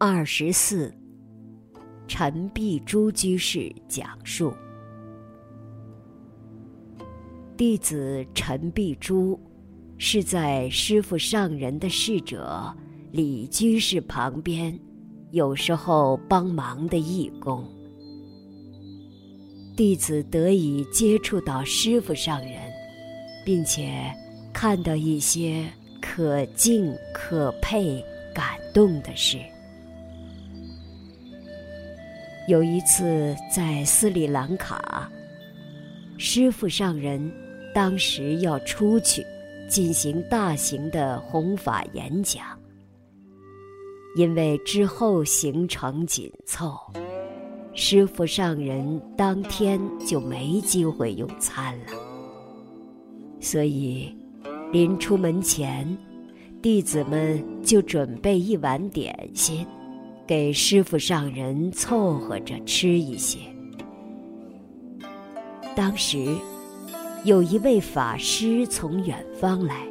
二十四，陈碧珠居士讲述：弟子陈碧珠是在师父上人的侍者李居士旁边，有时候帮忙的义工。弟子得以接触到师父上人，并且看到一些可敬可佩、感动的事。有一次在斯里兰卡，师父上人当时要出去进行大型的弘法演讲，因为之后行程紧凑，师父上人当天就没机会用餐了，所以临出门前，弟子们就准备一碗点心。给师傅上人凑合着吃一些。当时，有一位法师从远方来，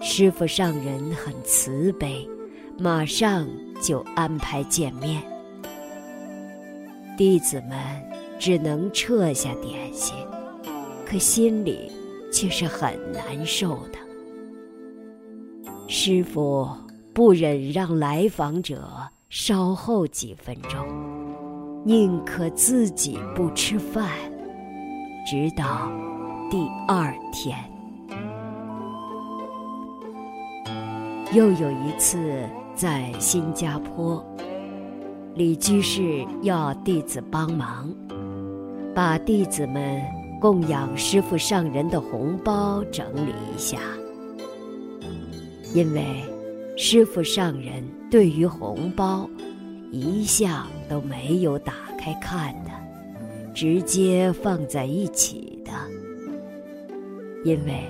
师傅上人很慈悲，马上就安排见面。弟子们只能撤下点心，可心里却是很难受的。师傅。不忍让来访者稍后几分钟，宁可自己不吃饭，直到第二天。又有一次在新加坡，李居士要弟子帮忙，把弟子们供养师傅上人的红包整理一下，因为。师傅上人对于红包，一向都没有打开看的，直接放在一起的。因为，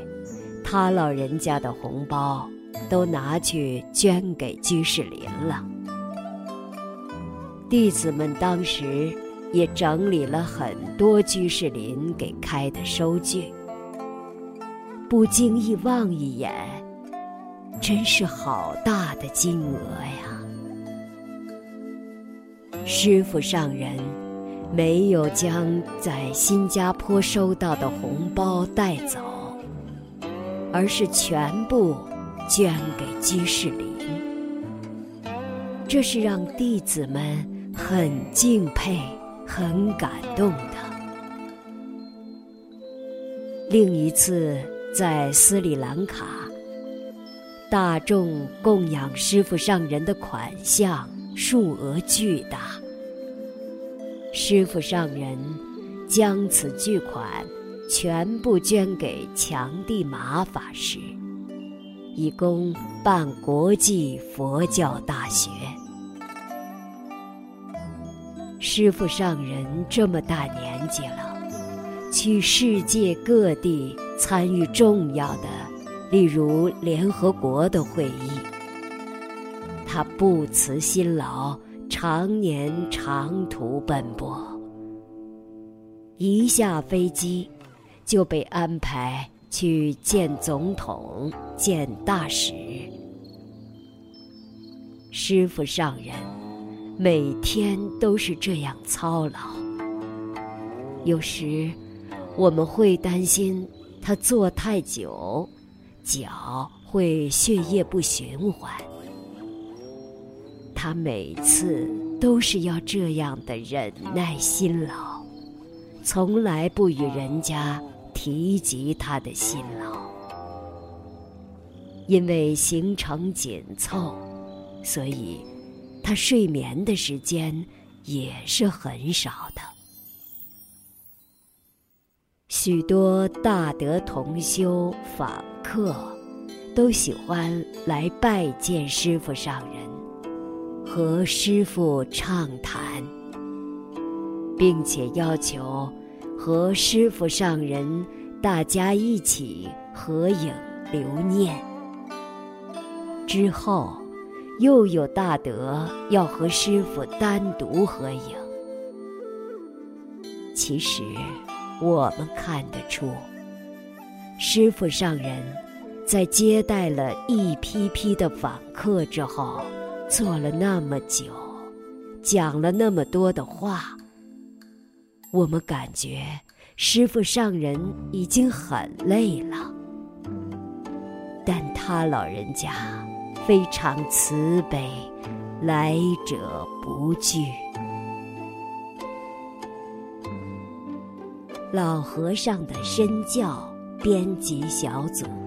他老人家的红包都拿去捐给居士林了。弟子们当时也整理了很多居士林给开的收据，不经意望一眼。真是好大的金额呀！师傅上人没有将在新加坡收到的红包带走，而是全部捐给居士林。这是让弟子们很敬佩、很感动的。另一次在斯里兰卡。大众供养师傅上人的款项数额巨大，师傅上人将此巨款全部捐给强地马法师，以供办国际佛教大学。师傅上人这么大年纪了，去世界各地参与重要的。例如联合国的会议，他不辞辛劳，常年长途奔波。一下飞机，就被安排去见总统、见大使。师傅上人每天都是这样操劳。有时，我们会担心他坐太久。脚会血液不循环，他每次都是要这样的忍耐辛劳，从来不与人家提及他的辛劳。因为行程紧凑，所以他睡眠的时间也是很少的。许多大德同修访。客都喜欢来拜见师傅上人，和师傅畅谈，并且要求和师傅上人大家一起合影留念。之后，又有大德要和师傅单独合影。其实，我们看得出。师傅上人，在接待了一批批的访客之后，做了那么久，讲了那么多的话，我们感觉师傅上人已经很累了，但他老人家非常慈悲，来者不拒。老和尚的身教编辑小组。